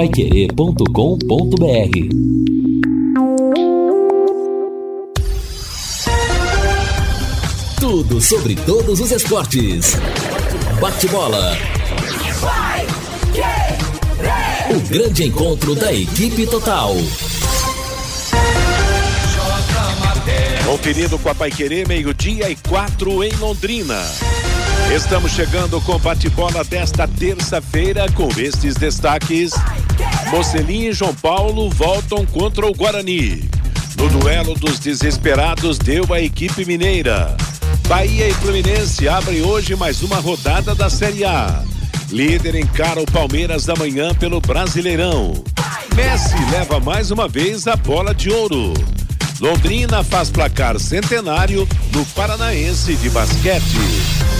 paiquerê.com.br Tudo sobre todos os esportes. Bate-bola. O grande encontro da equipe total. Conferido com a Paiquerê, meio-dia e quatro em Londrina. Estamos chegando com bate-bola desta terça-feira com estes destaques. Mocelinho e João Paulo voltam contra o Guarani. No duelo dos desesperados deu a equipe mineira. Bahia e Fluminense abrem hoje mais uma rodada da Série A. Líder encara o Palmeiras da manhã pelo Brasileirão. Messi leva mais uma vez a bola de ouro. Londrina faz placar centenário no Paranaense de basquete.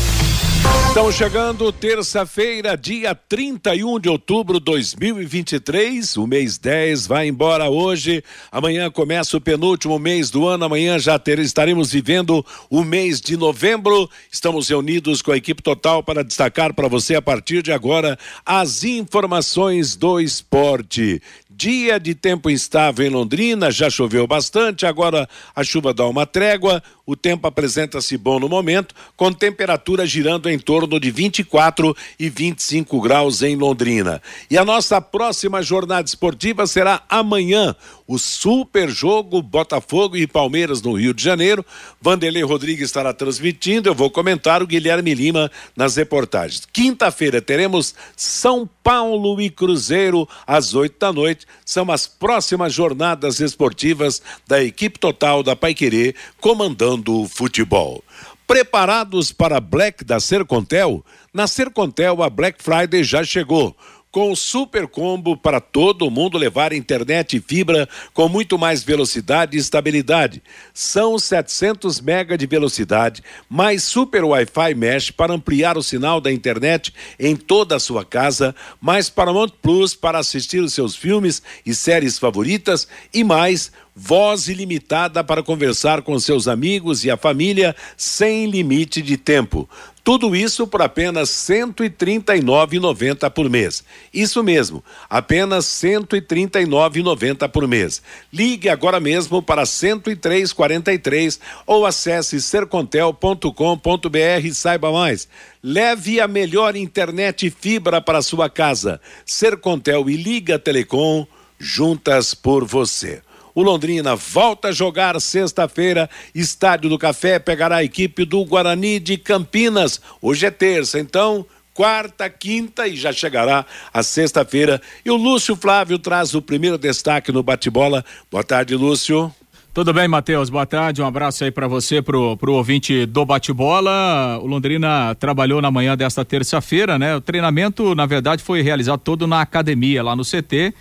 Estamos chegando terça-feira, dia 31 de outubro de 2023. O mês 10 vai embora hoje. Amanhã começa o penúltimo mês do ano. Amanhã já ter, estaremos vivendo o mês de novembro. Estamos reunidos com a equipe total para destacar para você a partir de agora as informações do esporte. Dia de tempo instável em Londrina, já choveu bastante, agora a chuva dá uma trégua, o tempo apresenta-se bom no momento, com temperatura girando em torno de 24 e 25 graus em Londrina. E a nossa próxima jornada esportiva será amanhã, o super jogo Botafogo e Palmeiras no Rio de Janeiro. Vanderlei Rodrigues estará transmitindo, eu vou comentar o Guilherme Lima nas reportagens. Quinta-feira teremos São Paulo e Cruzeiro às oito da noite. São as próximas jornadas esportivas da equipe total da Paiquerê comandando o futebol. Preparados para Black da Sercontel? Na Sercontel a Black Friday já chegou com o super combo para todo mundo levar internet e fibra com muito mais velocidade e estabilidade. São 700 mega de velocidade, mais super Wi-Fi mesh para ampliar o sinal da internet em toda a sua casa, mais Paramount Plus para assistir os seus filmes e séries favoritas e mais voz ilimitada para conversar com seus amigos e a família sem limite de tempo. Tudo isso por apenas R$ 139,90 por mês. Isso mesmo, apenas R$ 139,90 por mês. Ligue agora mesmo para 10343 ou acesse sercontel.com.br e saiba mais. Leve a melhor internet fibra para sua casa. Sercontel e Liga Telecom, juntas por você. O Londrina volta a jogar sexta-feira. Estádio do Café pegará a equipe do Guarani de Campinas. Hoje é terça, então quarta, quinta e já chegará a sexta-feira. E o Lúcio Flávio traz o primeiro destaque no bate-bola. Boa tarde, Lúcio. Tudo bem, Matheus? Boa tarde. Um abraço aí para você, pro, pro ouvinte do bate-bola. O Londrina trabalhou na manhã desta terça-feira, né? O treinamento, na verdade, foi realizado todo na academia, lá no CT.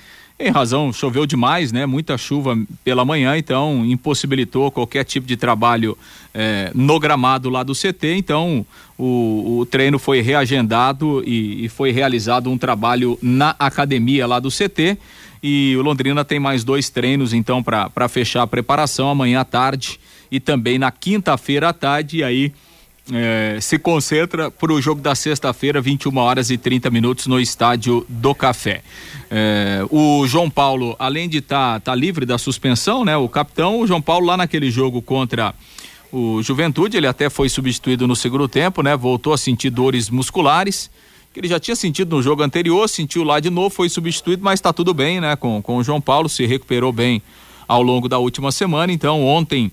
Em razão, choveu demais, né? Muita chuva pela manhã, então impossibilitou qualquer tipo de trabalho eh, no gramado lá do CT. Então o, o treino foi reagendado e, e, foi realizado um trabalho na academia lá do CT. E o Londrina tem mais dois treinos, então, para fechar a preparação amanhã à tarde e também na quinta-feira à tarde. E aí é, se concentra para o jogo da sexta-feira, 21 horas e 30 minutos, no Estádio do Café. É, o João Paulo, além de estar tá, tá livre da suspensão, né? O capitão, o João Paulo, lá naquele jogo contra o Juventude, ele até foi substituído no segundo tempo, né? Voltou a sentir dores musculares, que ele já tinha sentido no jogo anterior, sentiu lá de novo, foi substituído, mas está tudo bem, né? Com, com o João Paulo, se recuperou bem ao longo da última semana. Então, ontem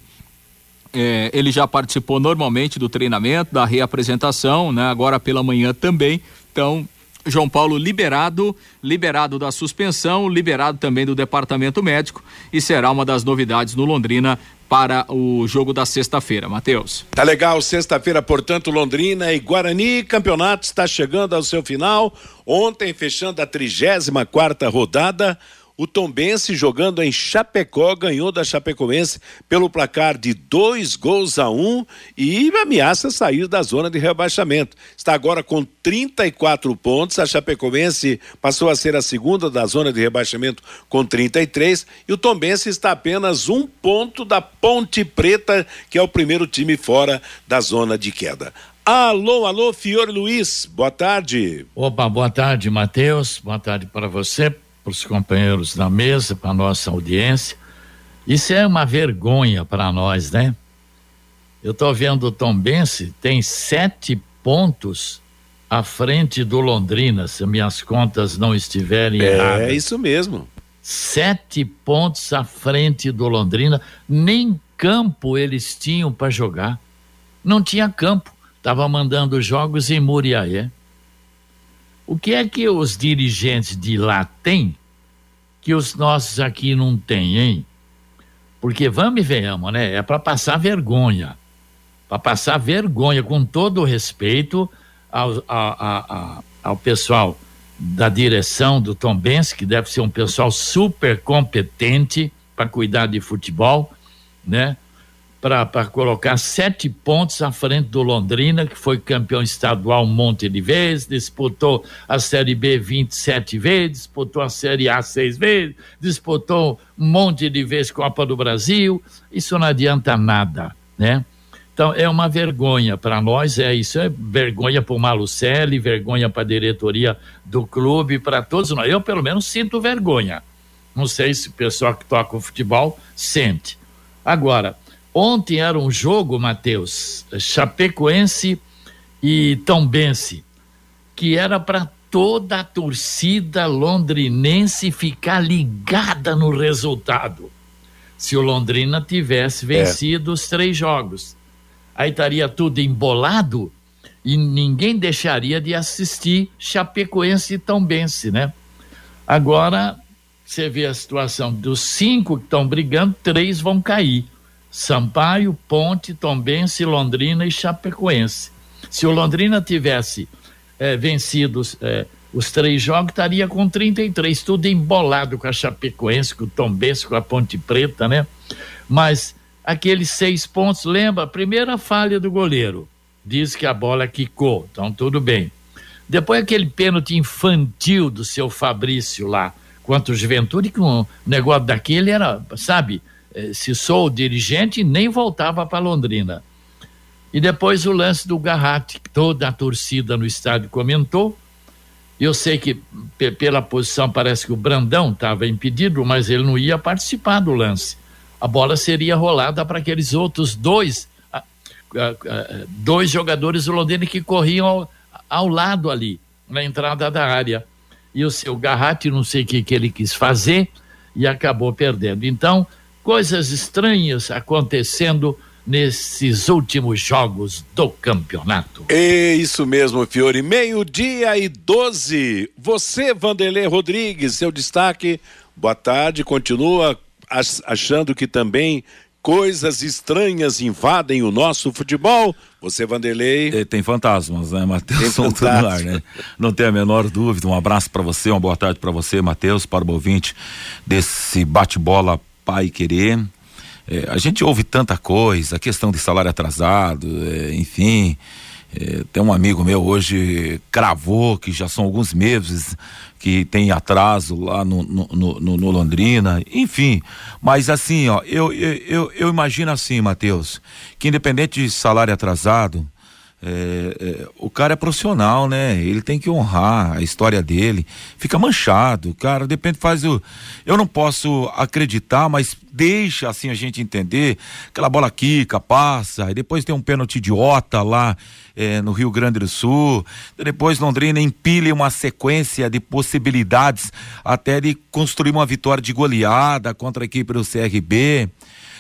é, ele já participou normalmente do treinamento, da reapresentação, né? Agora pela manhã também. Então, João Paulo liberado, liberado da suspensão, liberado também do departamento médico e será uma das novidades no Londrina para o jogo da sexta-feira, Matheus. Tá legal, sexta-feira, portanto, Londrina e Guarani, campeonato está chegando ao seu final. Ontem, fechando a 34 quarta rodada, o Tombense jogando em Chapecó ganhou da Chapecoense pelo placar de dois gols a um e ameaça sair da zona de rebaixamento. Está agora com 34 pontos. A Chapecoense passou a ser a segunda da zona de rebaixamento com 33 e o Tombense está apenas um ponto da Ponte Preta, que é o primeiro time fora da zona de queda. Alô, alô, Fiore Luiz, boa tarde. Opa, boa tarde, Matheus. Boa tarde para você, para os companheiros da mesa, para nossa audiência. Isso é uma vergonha para nós, né? Eu estou vendo o Tom Bense tem sete pontos à frente do Londrina, se minhas contas não estiverem é, erradas. É isso mesmo. Sete pontos à frente do Londrina, nem campo eles tinham para jogar. Não tinha campo, estava mandando jogos em Muriaé. O que é que os dirigentes de lá têm que os nossos aqui não têm, hein? Porque vamos e venhamos, né? É para passar vergonha. Para passar vergonha, com todo o respeito ao, ao, ao pessoal da direção do Tom Benz, que deve ser um pessoal super competente para cuidar de futebol, né? Para colocar sete pontos à frente do Londrina, que foi campeão estadual um monte de vezes, disputou a Série B 27 vezes, disputou a Série A seis vezes, disputou um monte de vezes Copa do Brasil. Isso não adianta nada, né? Então é uma vergonha para nós, é isso é vergonha para o Malucelli, vergonha para a diretoria do clube, para todos nós. Eu pelo menos sinto vergonha. Não sei se o pessoal que toca o futebol sente. Agora, Ontem era um jogo, Matheus, Chapecoense e Tombense, que era para toda a torcida londrinense ficar ligada no resultado. Se o Londrina tivesse é. vencido é. os três jogos, aí estaria tudo embolado e ninguém deixaria de assistir Chapecoense e Tombense, né? Agora, você vê a situação dos cinco que estão brigando, três vão cair. Sampaio, Ponte, Tombense, Londrina e Chapecoense. Se o Londrina tivesse é, vencido é, os três jogos, estaria com 33, tudo embolado com a Chapecoense, com o Tombense, com a Ponte Preta, né? Mas aqueles seis pontos, lembra? Primeira falha do goleiro, diz que a bola quicou, então tudo bem. Depois aquele pênalti infantil do seu Fabrício lá, quanto Juventude, que um negócio daquele era, sabe, se sou dirigente, nem voltava para Londrina. E depois o lance do Garratti, que toda a torcida no estádio comentou. Eu sei que pela posição parece que o Brandão estava impedido, mas ele não ia participar do lance. A bola seria rolada para aqueles outros dois, dois jogadores do Londrina que corriam ao, ao, lado ali, na entrada da área. E o seu Garratti, não sei o que, que ele quis fazer, e acabou perdendo. Então, coisas estranhas acontecendo nesses últimos jogos do campeonato. É isso mesmo, Fiore. Meio-dia e 12. Você, Vanderlei Rodrigues, seu destaque. Boa tarde. Continua achando que também coisas estranhas invadem o nosso futebol? Você, Vanderlei? É, tem fantasmas, né, Matheus? Fantasmas. né? Não tem a menor dúvida. Um abraço para você, uma boa tarde para você, Matheus, para o ouvinte desse bate-bola pai querer. É, a gente ouve tanta coisa, a questão de salário atrasado, é, enfim. É, tem um amigo meu hoje cravou que já são alguns meses que tem atraso lá no, no, no, no Londrina, enfim. Mas assim, ó, eu, eu, eu, eu imagino assim, Matheus, que independente de salário atrasado, é, é, o cara é profissional, né? Ele tem que honrar a história dele. Fica manchado, cara. Depende, faz o. Eu não posso acreditar, mas deixa assim a gente entender. Aquela bola quica, passa, e depois tem um pênalti idiota lá é, no Rio Grande do Sul. Depois Londrina empilha uma sequência de possibilidades até de construir uma vitória de goleada contra a equipe do CRB.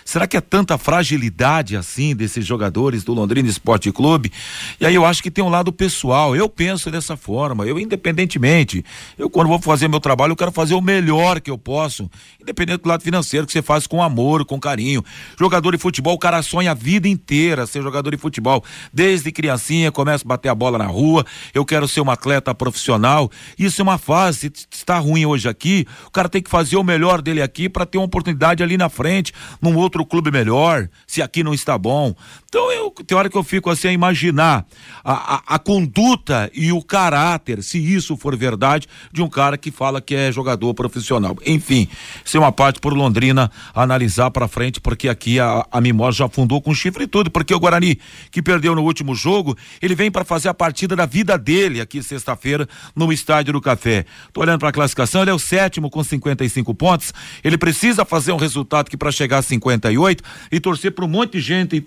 Será que é tanta fragilidade assim desses jogadores do Londrina Esporte Clube? E aí eu acho que tem um lado pessoal. Eu penso dessa forma. Eu, independentemente, eu quando vou fazer meu trabalho, eu quero fazer o melhor que eu posso, independente do lado financeiro, que você faz com amor, com carinho. Jogador de futebol, o cara sonha a vida inteira ser jogador de futebol. Desde criancinha, começa a bater a bola na rua. Eu quero ser um atleta profissional. Isso é uma fase. Se está ruim hoje aqui, o cara tem que fazer o melhor dele aqui para ter uma oportunidade ali na frente, num outro clube melhor, se aqui não está bom. Então, eu, tem hora que eu fico assim a imaginar a, a, a conduta e o caráter, se isso for verdade, de um cara que fala que é jogador profissional. Enfim, isso é uma parte por Londrina analisar para frente, porque aqui a, a Mimosa já fundou com chifre e tudo, porque o Guarani, que perdeu no último jogo, ele vem para fazer a partida da vida dele aqui sexta-feira no Estádio do Café. Tô olhando para a classificação, ele é o sétimo com 55 pontos. Ele precisa fazer um resultado que para chegar a 58 e torcer para um monte de gente e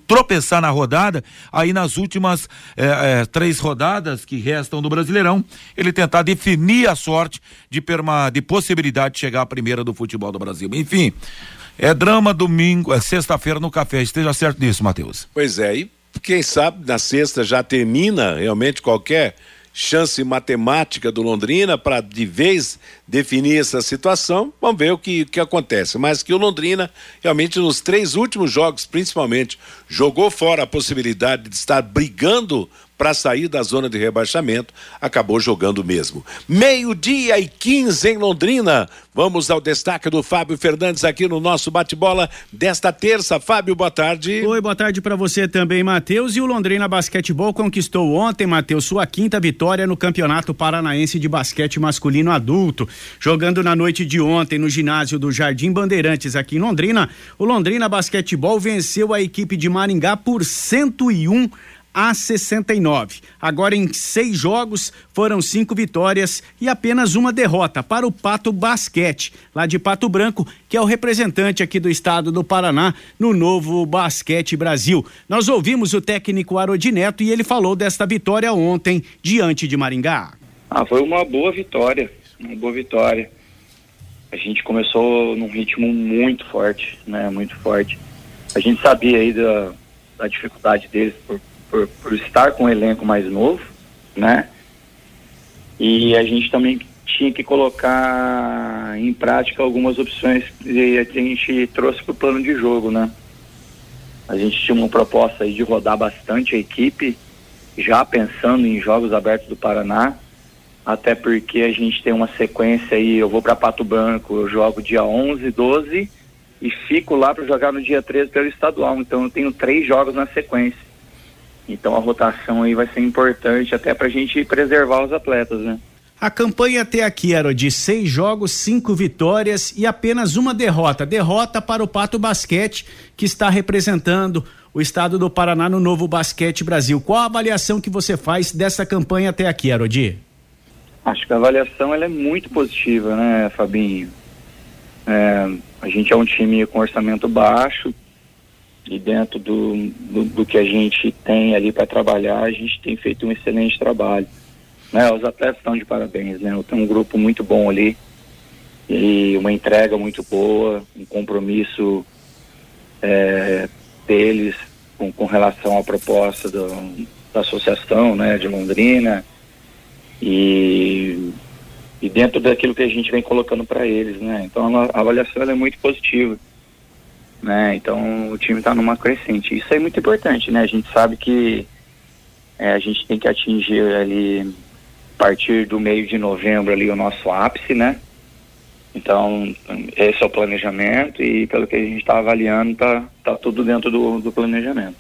tropeçar na rodada, aí nas últimas é, é, três rodadas que restam do Brasileirão, ele tentar definir a sorte de, perma, de possibilidade de chegar à primeira do futebol do Brasil. Enfim, é drama domingo, é sexta-feira no café. Esteja certo disso, Matheus. Pois é, e quem sabe na sexta já termina realmente qualquer chance matemática do Londrina para de vez definir essa situação. Vamos ver o que, que acontece. Mas que o Londrina, realmente, nos três últimos jogos, principalmente, jogou fora a possibilidade de estar brigando para sair da zona de rebaixamento, acabou jogando mesmo. Meio-dia e 15 em Londrina. Vamos ao destaque do Fábio Fernandes aqui no nosso bate-bola desta terça. Fábio, boa tarde. Oi, boa tarde para você também, Matheus. E o Londrina Basquetebol conquistou ontem, Matheus, sua quinta vitória no Campeonato Paranaense de Basquete Masculino Adulto. Jogando na noite de ontem no ginásio do Jardim Bandeirantes aqui em Londrina, o Londrina Basquetebol venceu a equipe de Maringá por 101 a 69. Agora, em seis jogos, foram cinco vitórias e apenas uma derrota para o Pato Basquete, lá de Pato Branco, que é o representante aqui do estado do Paraná no novo Basquete Brasil. Nós ouvimos o técnico Arodineto e ele falou desta vitória ontem diante de Maringá. Ah, foi uma boa vitória, uma boa vitória. A gente começou num ritmo muito forte, né? Muito forte. A gente sabia aí da, da dificuldade deles por por, por estar com um elenco mais novo, né? E a gente também tinha que colocar em prática algumas opções que a gente trouxe para o plano de jogo, né? A gente tinha uma proposta aí de rodar bastante a equipe, já pensando em jogos abertos do Paraná, até porque a gente tem uma sequência aí, eu vou para Pato Branco, eu jogo dia 11, 12 e fico lá para jogar no dia 13 pelo estadual, então eu tenho três jogos na sequência. Então a rotação aí vai ser importante até para a gente preservar os atletas, né? A campanha até aqui era de seis jogos, cinco vitórias e apenas uma derrota. Derrota para o Pato Basquete, que está representando o estado do Paraná no novo Basquete Brasil. Qual a avaliação que você faz dessa campanha até aqui, Arodi? Acho que a avaliação ela é muito positiva, né, Fabinho? É, a gente é um time com orçamento baixo, e dentro do, do, do que a gente tem ali para trabalhar, a gente tem feito um excelente trabalho. Né? Os atletas estão de parabéns, né? Tenho um grupo muito bom ali e uma entrega muito boa, um compromisso é, deles com, com, relação à proposta do, da associação, né, de Londrina e, e dentro daquilo que a gente vem colocando para eles, né? Então a avaliação é muito positiva né? Então o time está numa crescente. Isso é muito importante, né? A gente sabe que é, a gente tem que atingir ali a partir do meio de novembro ali o nosso ápice, né? Então esse é o planejamento e pelo que a gente está avaliando tá, tá tudo dentro do, do planejamento.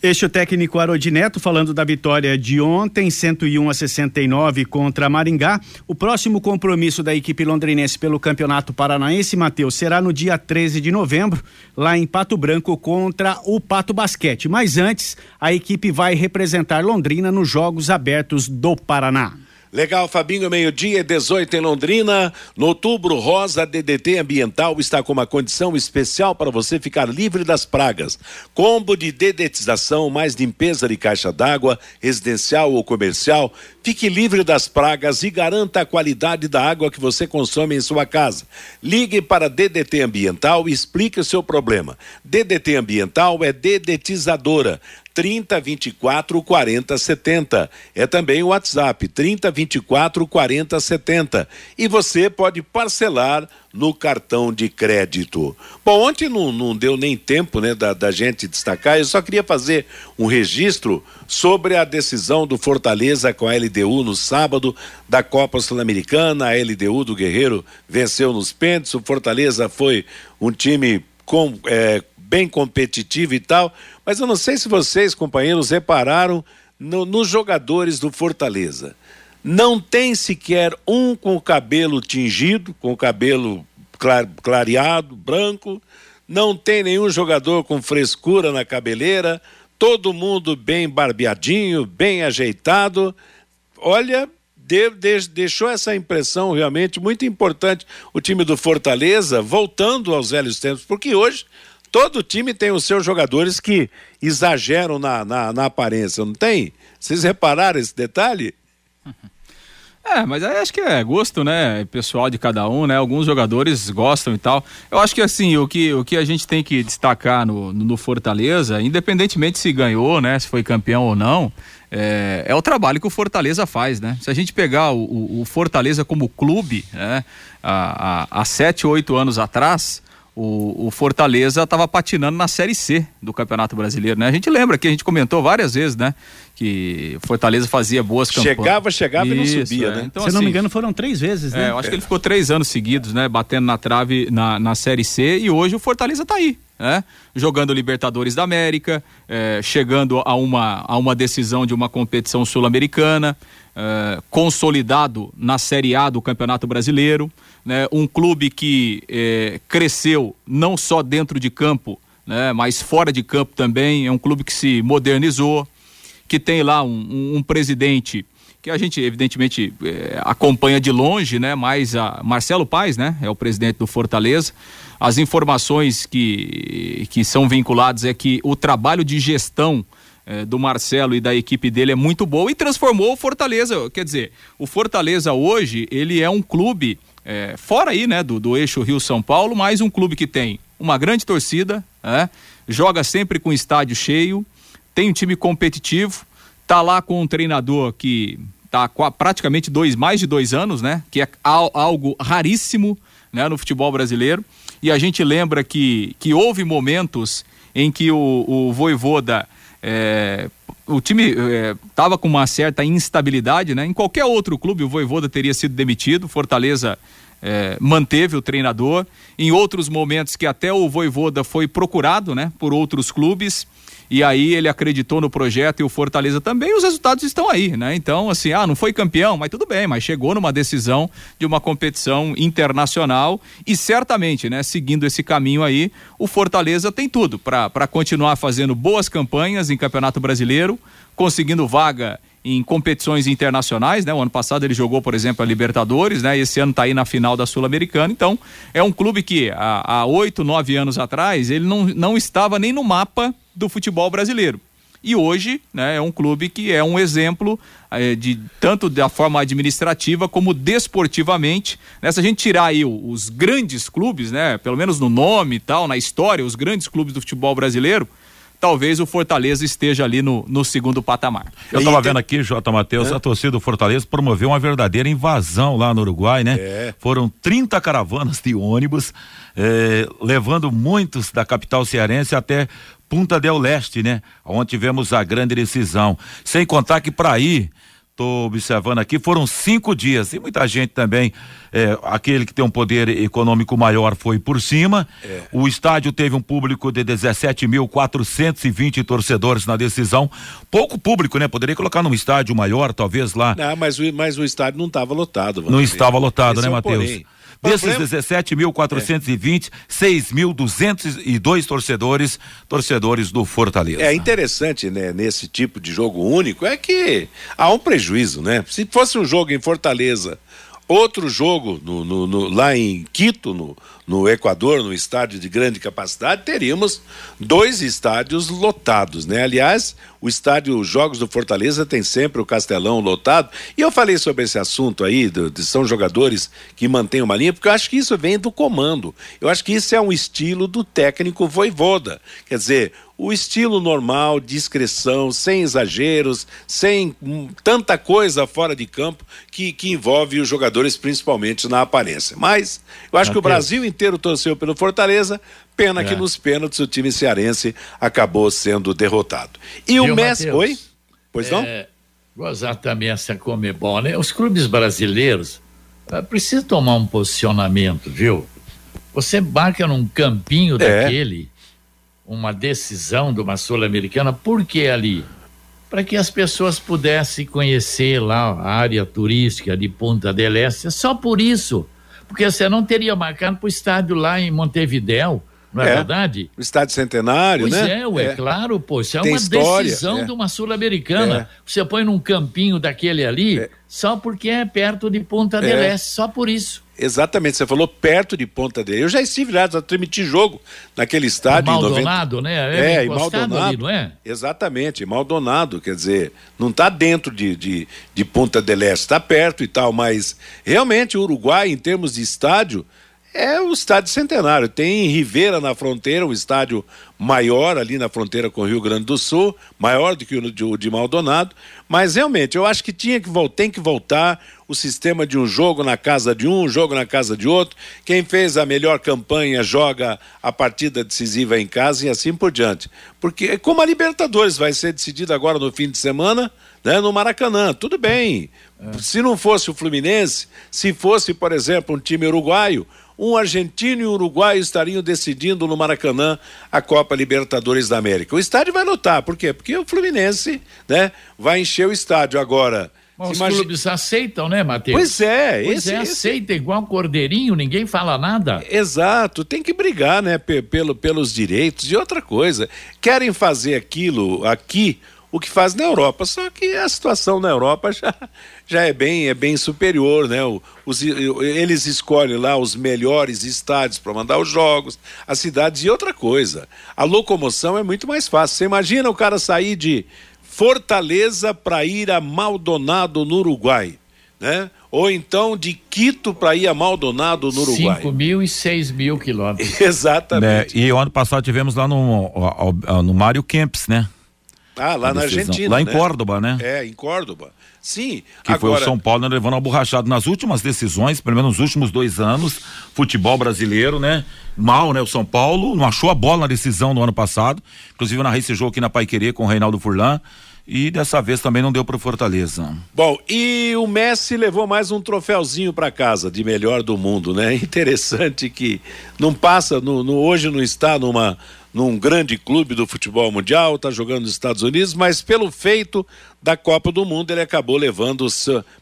Este é o técnico Arodineto falando da vitória de ontem, 101 a 69 contra Maringá. O próximo compromisso da equipe londrinense pelo Campeonato Paranaense, Matheus, será no dia 13 de novembro, lá em Pato Branco contra o Pato Basquete. Mas antes, a equipe vai representar Londrina nos Jogos Abertos do Paraná. Legal, Fabinho, meio-dia, 18 em Londrina. No outubro rosa, DDT Ambiental está com uma condição especial para você ficar livre das pragas. Combo de dedetização mais limpeza de caixa d'água, residencial ou comercial. Fique livre das pragas e garanta a qualidade da água que você consome em sua casa. Ligue para DDT Ambiental e explique o seu problema. DDT Ambiental é dedetizadora. 30 24 40 70. É também o WhatsApp 30 24 40 70. E você pode parcelar no cartão de crédito. Bom, ontem não, não deu nem tempo né, da, da gente destacar, eu só queria fazer um registro sobre a decisão do Fortaleza com a LDU no sábado da Copa Sul-Americana. A LDU do Guerreiro venceu nos pênaltis, o Fortaleza foi um time com. É, bem competitivo e tal, mas eu não sei se vocês, companheiros, repararam no, nos jogadores do Fortaleza. Não tem sequer um com o cabelo tingido, com o cabelo clar, clareado, branco. Não tem nenhum jogador com frescura na cabeleira. Todo mundo bem barbeadinho, bem ajeitado. Olha, de, de, deixou essa impressão realmente muito importante o time do Fortaleza, voltando aos velhos tempos, porque hoje Todo time tem os seus jogadores que exageram na, na, na aparência, não tem? Vocês repararam esse detalhe? É, mas aí acho que é gosto, né, pessoal de cada um, né? Alguns jogadores gostam e tal. Eu acho que assim, o que, o que a gente tem que destacar no, no Fortaleza, independentemente se ganhou, né, se foi campeão ou não, é, é o trabalho que o Fortaleza faz, né? Se a gente pegar o, o, o Fortaleza como clube, né, há, sete, oito anos atrás, o, o Fortaleza estava patinando na Série C do Campeonato Brasileiro, né? A gente lembra que a gente comentou várias vezes, né? Que Fortaleza fazia boas campanhas. Chegava, chegava Isso, e não subia, é. né? Então, Se assim, não me engano, foram três vezes, né? É, eu acho que ele ficou três anos seguidos, né? Batendo na trave na, na Série C e hoje o Fortaleza está aí. Né? jogando Libertadores da América, é, chegando a uma, a uma decisão de uma competição sul-americana, é, consolidado na Série A do Campeonato Brasileiro né, um clube que é, cresceu não só dentro de campo, né, mas fora de campo também. É um clube que se modernizou, que tem lá um, um, um presidente que a gente evidentemente é, acompanha de longe, né? Mas a Marcelo Paes, né? É o presidente do Fortaleza. As informações que, que são vinculadas é que o trabalho de gestão é, do Marcelo e da equipe dele é muito boa e transformou o Fortaleza. Quer dizer, o Fortaleza hoje ele é um clube é, fora aí, né, do, do eixo Rio-São Paulo, mais um clube que tem uma grande torcida, né, joga sempre com estádio cheio, tem um time competitivo, tá lá com um treinador que tá praticamente dois, mais de dois anos, né, que é algo raríssimo, né, no futebol brasileiro, e a gente lembra que, que houve momentos em que o, o Voivoda é, o time estava é, com uma certa instabilidade, né? Em qualquer outro clube o Voivoda teria sido demitido, Fortaleza é, manteve o treinador. Em outros momentos que até o Voivoda foi procurado, né? Por outros clubes e aí ele acreditou no projeto e o Fortaleza também, os resultados estão aí, né? Então, assim, ah, não foi campeão, mas tudo bem, mas chegou numa decisão de uma competição internacional e certamente, né, seguindo esse caminho aí, o Fortaleza tem tudo para continuar fazendo boas campanhas em Campeonato Brasileiro, conseguindo vaga em competições internacionais, né? O ano passado ele jogou, por exemplo, a Libertadores, né? Esse ano está aí na final da Sul-Americana. Então, é um clube que há oito, nove anos atrás ele não, não estava nem no mapa do futebol brasileiro. E hoje né, é um clube que é um exemplo é, de tanto da forma administrativa como desportivamente. Né, se a gente tirar aí os grandes clubes, né, pelo menos no nome e tal, na história, os grandes clubes do futebol brasileiro, talvez o Fortaleza esteja ali no, no segundo patamar. Eu estava vendo aqui, J. Matheus, é. a torcida do Fortaleza promoveu uma verdadeira invasão lá no Uruguai, né? É. Foram 30 caravanas de ônibus, eh, levando muitos da capital cearense até Punta del Leste, né? Onde tivemos a grande decisão. Sem contar que para ir, tô observando aqui, foram cinco dias. E muita gente também, é, aquele que tem um poder econômico maior foi por cima. É. O estádio teve um público de 17.420 torcedores na decisão. Pouco público, né? Poderia colocar num estádio maior, talvez lá. Não, mas o, mas o estádio não estava lotado. Não estava lotado, Esse né, é Matheus? Desses 17.420, é. 6.202 torcedores, torcedores do Fortaleza. É interessante, né, nesse tipo de jogo único, é que há um prejuízo, né? Se fosse um jogo em Fortaleza, outro jogo no, no, no, lá em Quito, no, no Equador, no estádio de grande capacidade, teríamos dois estádios lotados, né? Aliás, o estádio os Jogos do Fortaleza tem sempre o Castelão lotado. E eu falei sobre esse assunto aí, de, de, são jogadores que mantêm uma linha, porque eu acho que isso vem do comando. Eu acho que isso é um estilo do técnico voivoda. Quer dizer, o estilo normal, discrição, sem exageros, sem hum, tanta coisa fora de campo que, que envolve os jogadores, principalmente na aparência. Mas eu acho que o Brasil inteiro torceu pelo Fortaleza, pena é. que nos pênaltis o time cearense acabou sendo derrotado. E Viu, o Messi. Oi? Pois não? É, gozar também essa Comebol, né? Os clubes brasileiros uh, precisam tomar um posicionamento, viu? Você embarca num campinho é. daquele uma decisão de uma Sul-Americana, por que ali? Para que as pessoas pudessem conhecer lá a área turística de Punta del Este, só por isso. Porque você não teria marcado para o estádio lá em Montevidéu, não é, é, verdade? O estádio centenário, pois né? é, ué, é. claro, pô, isso é Tem uma história, decisão é. de uma sul-americana. É. Você põe num campinho daquele ali, é. só porque é perto de Punta del é. Este, só por isso. Exatamente, você falou perto de Ponta dele. Eu já estive lá, já transmiti jogo naquele estádio. Maldonado, em 90... né? É, é Maldonado. Ali, não é? Exatamente, Maldonado, quer dizer, não está dentro de, de, de Ponta del Este, está perto e tal, mas realmente o Uruguai, em termos de estádio, é o estádio centenário. Tem Ribeira na fronteira, um estádio maior ali na fronteira com o Rio Grande do Sul, maior do que o de, o Maldonado. Mas realmente, eu acho que tinha que tem que voltar o sistema de um jogo na casa de um, um jogo na casa de outro. Quem fez a melhor campanha joga a partida decisiva em casa e assim por diante. Porque como a Libertadores vai ser decidida agora no fim de semana, né, no Maracanã, tudo bem. É. Se não fosse o Fluminense, se fosse, por exemplo, um time uruguaio, um argentino e um uruguaio estariam decidindo no Maracanã a Copa Libertadores da América. O estádio vai lotar, por quê? Porque o Fluminense, né, vai encher o estádio agora. Bom, os imagina... clubes aceitam, né, Matheus? Pois é. Pois esse, é, aceita esse... igual cordeirinho, ninguém fala nada. Exato, tem que brigar, né, pelo, pelos direitos. E outra coisa, querem fazer aquilo aqui o que faz na Europa. Só que a situação na Europa já, já é bem é bem superior, né? Os, eles escolhem lá os melhores estádios para mandar os jogos, as cidades e outra coisa. A locomoção é muito mais fácil. Você imagina o cara sair de Fortaleza para ir a Maldonado no Uruguai, né? Ou então de Quito para ir a Maldonado no Uruguai. 5 mil e 6 mil quilômetros. Exatamente. É, e o ano passado tivemos lá no, no Mário Kempis, né? Ah, lá na Argentina. Lá em né? Córdoba, né? É, em Córdoba. Sim. Que agora... foi o São Paulo né, levando uma borrachada nas últimas decisões, pelo menos nos últimos dois anos, futebol brasileiro, né? Mal, né? O São Paulo não achou a bola na decisão do ano passado. Inclusive eu narrei esse jogo aqui na Pai Querer com o Reinaldo Furlan. E dessa vez também não deu para o Fortaleza. Bom, e o Messi levou mais um troféuzinho para casa de melhor do mundo, né? Interessante que não passa, no, no, hoje não está numa num grande clube do futebol mundial, está jogando nos Estados Unidos, mas pelo feito da Copa do Mundo ele acabou levando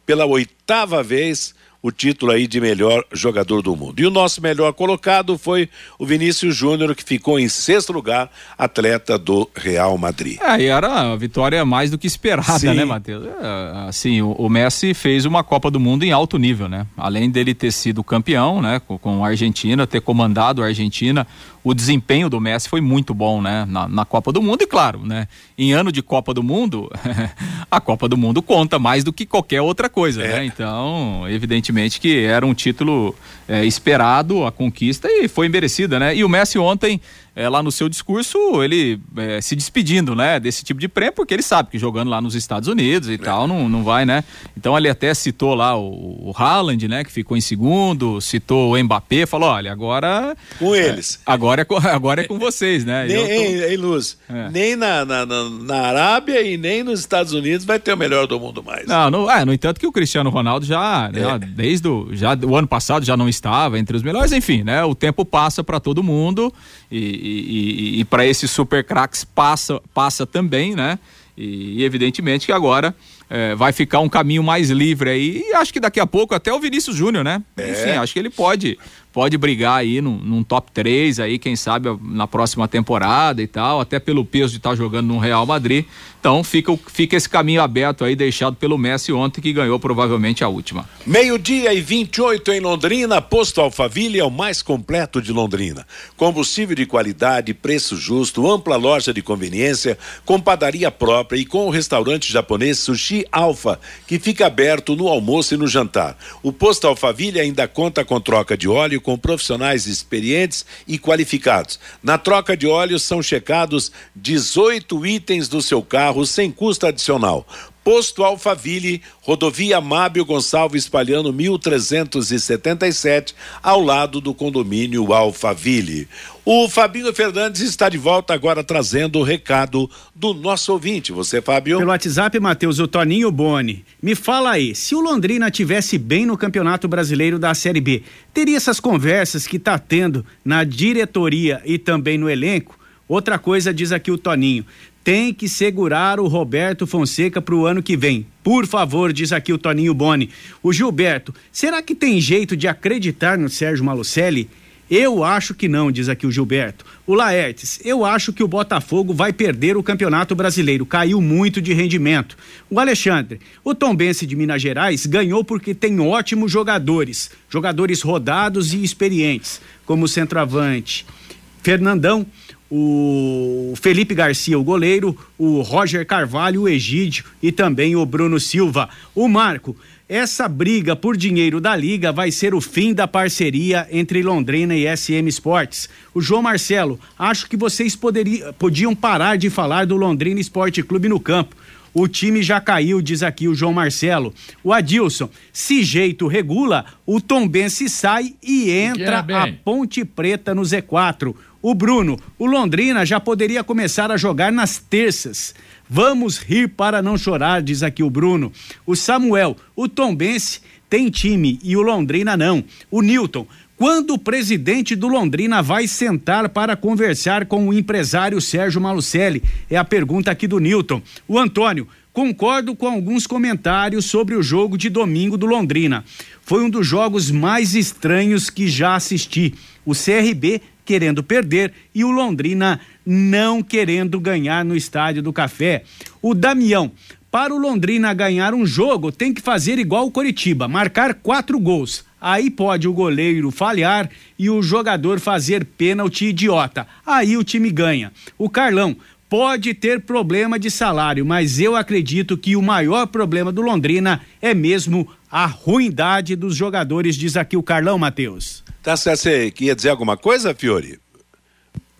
pela oitava vez o título aí de melhor jogador do mundo. E o nosso melhor colocado foi o Vinícius Júnior, que ficou em sexto lugar, atleta do Real Madrid. É, e era a vitória mais do que esperada, Sim. né, Matheus? É, assim, o, o, Messi fez uma Copa do Mundo em alto nível, né? Além dele ter sido campeão, né, com, com a Argentina, ter comandado a Argentina, o desempenho do Messi foi muito bom, né? Na, na, Copa do Mundo, e claro, né? Em ano de Copa do Mundo, a Copa do Mundo conta mais do que qualquer outra coisa, é. né? Então, evidentemente que era um título é, esperado, a conquista, e foi merecida, né? E o Messi ontem é, lá no seu discurso, ele é, se despedindo, né, desse tipo de prêmio, porque ele sabe que jogando lá nos Estados Unidos e é. tal, não, não vai, né? Então ele até citou lá o, o Haaland, né, que ficou em segundo, citou o Mbappé, falou, olha, agora... Com eles. É, agora, é com, agora é com vocês, né? Nem, tô... ei, Luz, é. nem na, na, na, Arábia e nem nos Estados Unidos vai ter o melhor do mundo mais. Não, no, é, no entanto que o Cristiano Ronaldo já, né, desde o, já, o ano passado já não estava entre os melhores, enfim, né? O tempo passa para todo mundo e, e, e, para esses super craques passa, passa também, né? E, evidentemente que agora é, vai ficar um caminho mais livre aí. E acho que daqui a pouco até o Vinícius Júnior, né? É. Enfim, acho que ele pode pode brigar aí num, num, top 3 aí, quem sabe na próxima temporada e tal, até pelo peso de estar tá jogando no Real Madrid. Então fica, fica esse caminho aberto aí, deixado pelo Messi ontem, que ganhou provavelmente a última. Meio-dia e 28 em Londrina, posto Alfaville é o mais completo de Londrina. Combustível de qualidade, preço justo, ampla loja de conveniência, com padaria própria e com o restaurante japonês Sushi Alfa, que fica aberto no almoço e no jantar. O posto Alfaville ainda conta com troca de óleo com profissionais experientes e qualificados. Na troca de óleo são checados 18 itens do seu carro sem custo adicional. Posto Alfaville, rodovia Mábio Gonçalves Palhano 1377, ao lado do condomínio Alfaville. O Fabinho Fernandes está de volta agora trazendo o recado do nosso ouvinte. Você, Fábio? Pelo WhatsApp, Matheus, o Toninho Boni. Me fala aí, se o Londrina tivesse bem no Campeonato Brasileiro da Série B, teria essas conversas que está tendo na diretoria e também no elenco? Outra coisa diz aqui o Toninho tem que segurar o Roberto Fonseca para o ano que vem. Por favor, diz aqui o Toninho Boni. O Gilberto, será que tem jeito de acreditar no Sérgio Malucelli? Eu acho que não, diz aqui o Gilberto. O Laertes, eu acho que o Botafogo vai perder o Campeonato Brasileiro, caiu muito de rendimento. O Alexandre, o Tombense de Minas Gerais ganhou porque tem ótimos jogadores, jogadores rodados e experientes, como o centroavante Fernandão, o Felipe Garcia, o goleiro, o Roger Carvalho, o Egídio e também o Bruno Silva. O Marco, essa briga por dinheiro da liga vai ser o fim da parceria entre Londrina e SM Esportes. O João Marcelo, acho que vocês poderiam, podiam parar de falar do Londrina Esporte Clube no campo. O time já caiu, diz aqui o João Marcelo. O Adilson, se jeito regula, o Tombense sai e entra é a Ponte Preta no Z4. O Bruno, o Londrina já poderia começar a jogar nas terças. Vamos rir para não chorar, diz aqui o Bruno. O Samuel, o Tombense tem time e o Londrina não. O Newton, quando o presidente do Londrina vai sentar para conversar com o empresário Sérgio Malucelli? É a pergunta aqui do Newton. O Antônio, concordo com alguns comentários sobre o jogo de domingo do Londrina. Foi um dos jogos mais estranhos que já assisti. O CRB querendo perder e o Londrina não querendo ganhar no Estádio do Café. O Damião, para o Londrina ganhar um jogo, tem que fazer igual o Coritiba, marcar quatro gols. Aí pode o goleiro falhar e o jogador fazer pênalti idiota. Aí o time ganha. O Carlão, pode ter problema de salário, mas eu acredito que o maior problema do Londrina é mesmo a ruindade dos jogadores, diz aqui o Carlão Matheus. Tá certo, você ia dizer alguma coisa, Fiore?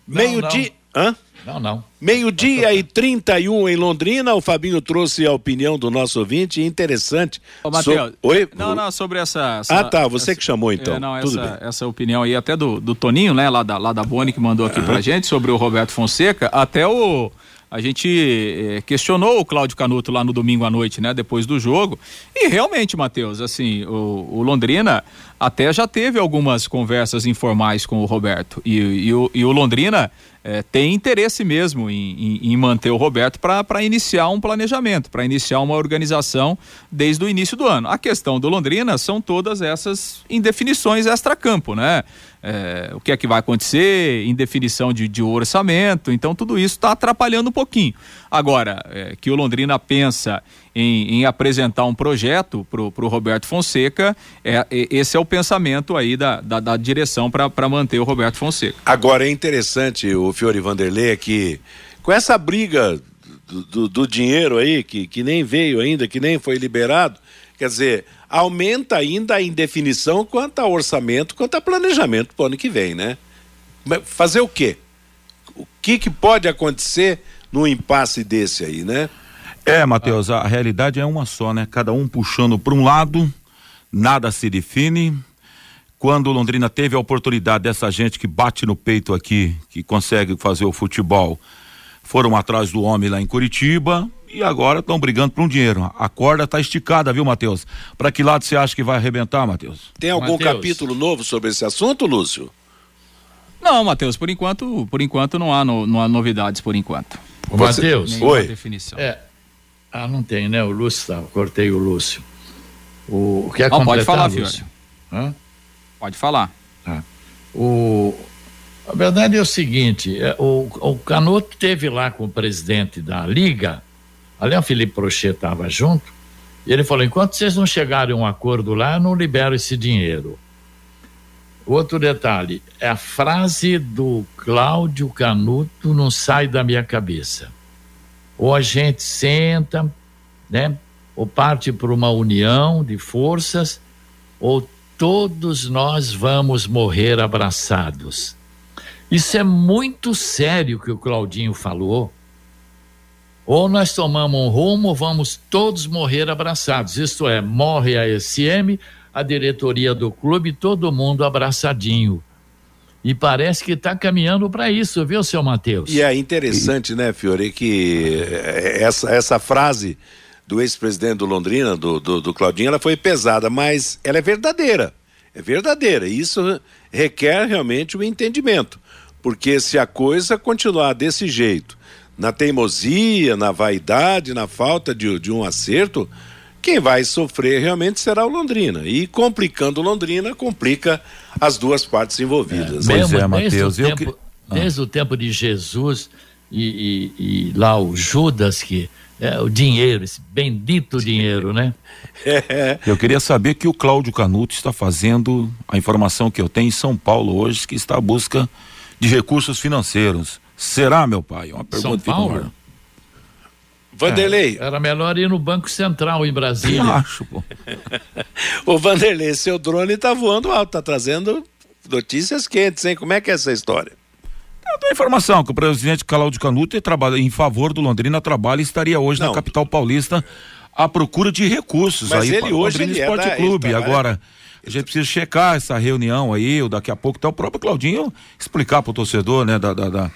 Meio-dia. Hã? Não, não. Meio-dia e 31 em Londrina, o Fabinho trouxe a opinião do nosso ouvinte, interessante. Ô, Matheus. So... Oi? Não, não, sobre essa. essa ah, tá, você essa, que chamou então. É, não, Tudo essa, bem. essa opinião aí, até do, do Toninho, né, lá da, lá da Boni, que mandou aqui uhum. pra gente, sobre o Roberto Fonseca, até o a gente eh, questionou o Cláudio Canuto lá no domingo à noite, né, depois do jogo. E realmente, Matheus, assim, o, o, Londrina até já teve algumas conversas informais com o Roberto. E, e, o, e o Londrina é, tem interesse mesmo em, em, em manter o Roberto para iniciar um planejamento, para iniciar uma organização desde o início do ano. A questão do Londrina são todas essas indefinições extra-campo, né? É, o que é que vai acontecer, indefinição de, de orçamento, então tudo isso está atrapalhando um pouquinho. Agora, é, que o Londrina pensa em, em apresentar um projeto para o Roberto Fonseca, é, esse é o pensamento aí da, da, da direção para manter o Roberto Fonseca. Agora é interessante, o Fiore Vanderlei, que com essa briga do, do, do dinheiro aí, que, que nem veio ainda, que nem foi liberado, quer dizer, aumenta ainda a indefinição quanto a orçamento, quanto a planejamento para o ano que vem, né? Fazer o quê? O que, que pode acontecer num impasse desse aí, né? É, Matheus, a realidade é uma só, né? Cada um puxando para um lado, nada se define. Quando Londrina teve a oportunidade dessa gente que bate no peito aqui, que consegue fazer o futebol, foram atrás do homem lá em Curitiba e agora estão brigando por um dinheiro. A corda está esticada, viu, Matheus? Para que lado você acha que vai arrebentar, Matheus? Tem algum Mateus. capítulo novo sobre esse assunto, Lúcio? Não, Matheus, por enquanto, por enquanto não há, no, não há novidades por enquanto. Matheus, Oi. definição. É, Ah, não tem, né? O Lúcio tá, cortei o Lúcio. O, quer oh, pode falar, Lúcio? Hã? Pode falar. Ah. O, a verdade é o seguinte: é, o, o Canuto teve lá com o presidente da Liga, ali o Felipe Prochet estava junto, e ele falou: enquanto vocês não chegarem a um acordo lá, eu não libero esse dinheiro. Outro detalhe, é a frase do Cláudio Canuto não sai da minha cabeça. Ou a gente senta, né? Ou parte para uma união de forças, ou todos nós vamos morrer abraçados. Isso é muito sério que o Claudinho falou. Ou nós tomamos um rumo, vamos todos morrer abraçados. Isto é, morre a SM, a diretoria do clube, todo mundo abraçadinho. E parece que está caminhando para isso, viu, seu Matheus? E é interessante, né, Fiore, que eh, essa, essa frase do ex-presidente do Londrina, do, do, do, Claudinho, ela foi pesada, mas ela é verdadeira. É verdadeira. E isso requer realmente o um entendimento. Porque se a coisa continuar desse jeito, na teimosia, na vaidade, na falta de, de um acerto, quem vai sofrer realmente será o Londrina. E complicando Londrina, complica as duas partes envolvidas. É, pois é, Matheus. Desde, o tempo, que... desde o tempo de Jesus e, e, e lá o Judas, que é, o dinheiro, esse bendito dinheiro, né? Eu queria saber que o Cláudio Canuto está fazendo, a informação que eu tenho em São Paulo hoje, que está à busca de recursos financeiros. Será, meu pai? Uma pergunta São Paulo? Vanderlei. É, era melhor ir no Banco Central em Brasília. Eu acho, pô. Ô Vanderlei, seu drone tá voando alto, tá trazendo notícias quentes, hein? Como é que é essa história? Eu tenho informação que o presidente Cláudio Canuto trabalha em favor do Londrina Trabalho e estaria hoje Não. na capital paulista à procura de recursos Mas aí ele para o Londrina ele é Esporte é da, Clube. Agora, a gente precisa checar essa reunião aí, ou daqui a pouco, até o próprio Claudinho explicar para o torcedor, né, da, da, da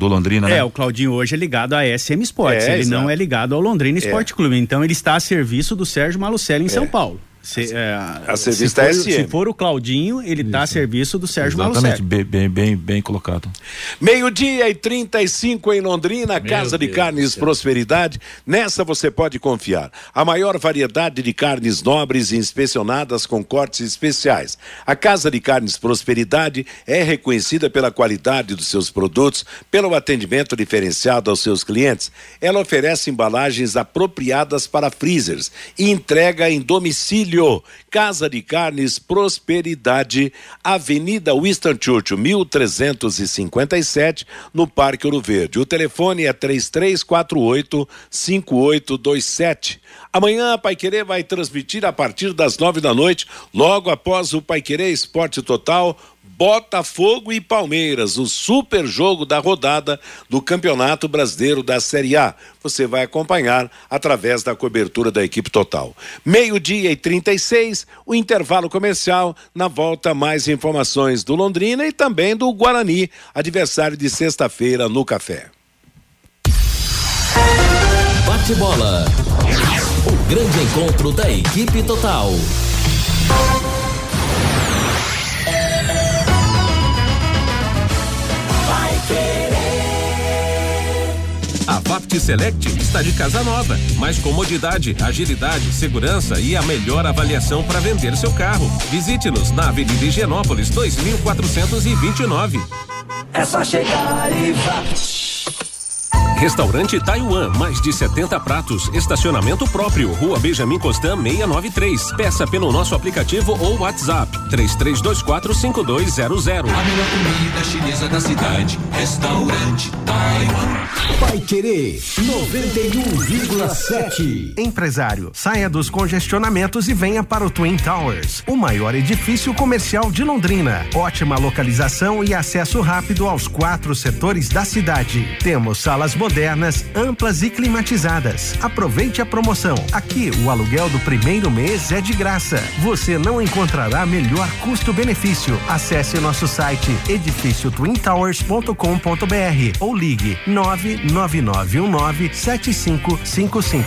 do Londrina, é, né? o Claudinho hoje é ligado à SM Sports, é, ele exato. não é ligado ao Londrina é. Esporte Clube, então ele está a serviço do Sérgio Malucelli em São é. Paulo. Se, é, a serviço se, for, se for o Claudinho, ele está a serviço do Sérgio Exatamente, bem, bem, bem, bem colocado. Meio-dia e 35 em Londrina, Meu Casa Deus de Carnes Prosperidade. Nessa você pode confiar. A maior variedade de carnes nobres e inspecionadas com cortes especiais. A Casa de Carnes Prosperidade é reconhecida pela qualidade dos seus produtos, pelo atendimento diferenciado aos seus clientes. Ela oferece embalagens apropriadas para freezers e entrega em domicílio Filho, Casa de Carnes Prosperidade, Avenida Winston Churchill, 1357, no Parque Ouro Verde. O telefone é 3348 5827. Amanhã a Pai Querer vai transmitir a partir das nove da noite, logo após o Pai Querer Esporte Total Botafogo e Palmeiras, o super jogo da rodada do Campeonato Brasileiro da Série A. Você vai acompanhar através da cobertura da equipe total. Meio-dia e 36, o intervalo comercial. Na volta, mais informações do Londrina e também do Guarani, adversário de sexta-feira no Café. Bate bola. O grande encontro da equipe total. A Vapt Select está de casa nova. Mais comodidade, agilidade, segurança e a melhor avaliação para vender seu carro. Visite-nos na Avenida Higienópolis 2429. É só chegar e Vapt. Restaurante Taiwan, mais de 70 pratos, estacionamento próprio, Rua Benjamin Constant 693. Peça pelo nosso aplicativo ou WhatsApp 33245200. A melhor comida chinesa da cidade, Restaurante Taiwan. Vai querer 91,7. Empresário, saia dos congestionamentos e venha para o Twin Towers, o maior edifício comercial de Londrina. Ótima localização e acesso rápido aos quatro setores da cidade. Temos salas modernas amplas e climatizadas. Aproveite a promoção. Aqui o aluguel do primeiro mês é de graça. Você não encontrará melhor custo-benefício. Acesse nosso site edifíciotwintowers.com.br ou ligue 999197555.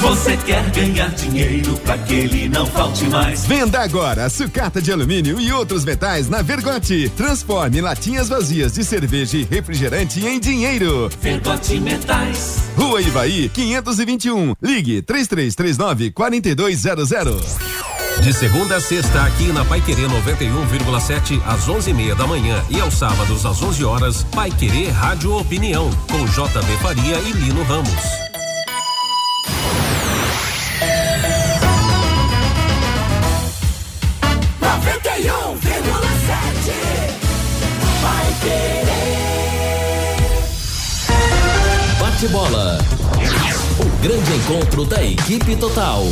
Você quer ganhar dinheiro para que ele não falte mais. Venda agora sucata de alumínio e outros metais na Vergote. Transforme latinhas vazias de cerveja e refrigerante em dinheiro. Vergote Metais. Rua Ivaí, 521. Ligue 3339 4200. De segunda a sexta, aqui na Pai Querer 91,7 às 11:30 da manhã e aos sábados às 11 horas, Pai Querer Rádio Opinião com JB Faria e Lino Ramos. Bate bola. O grande encontro da equipe total.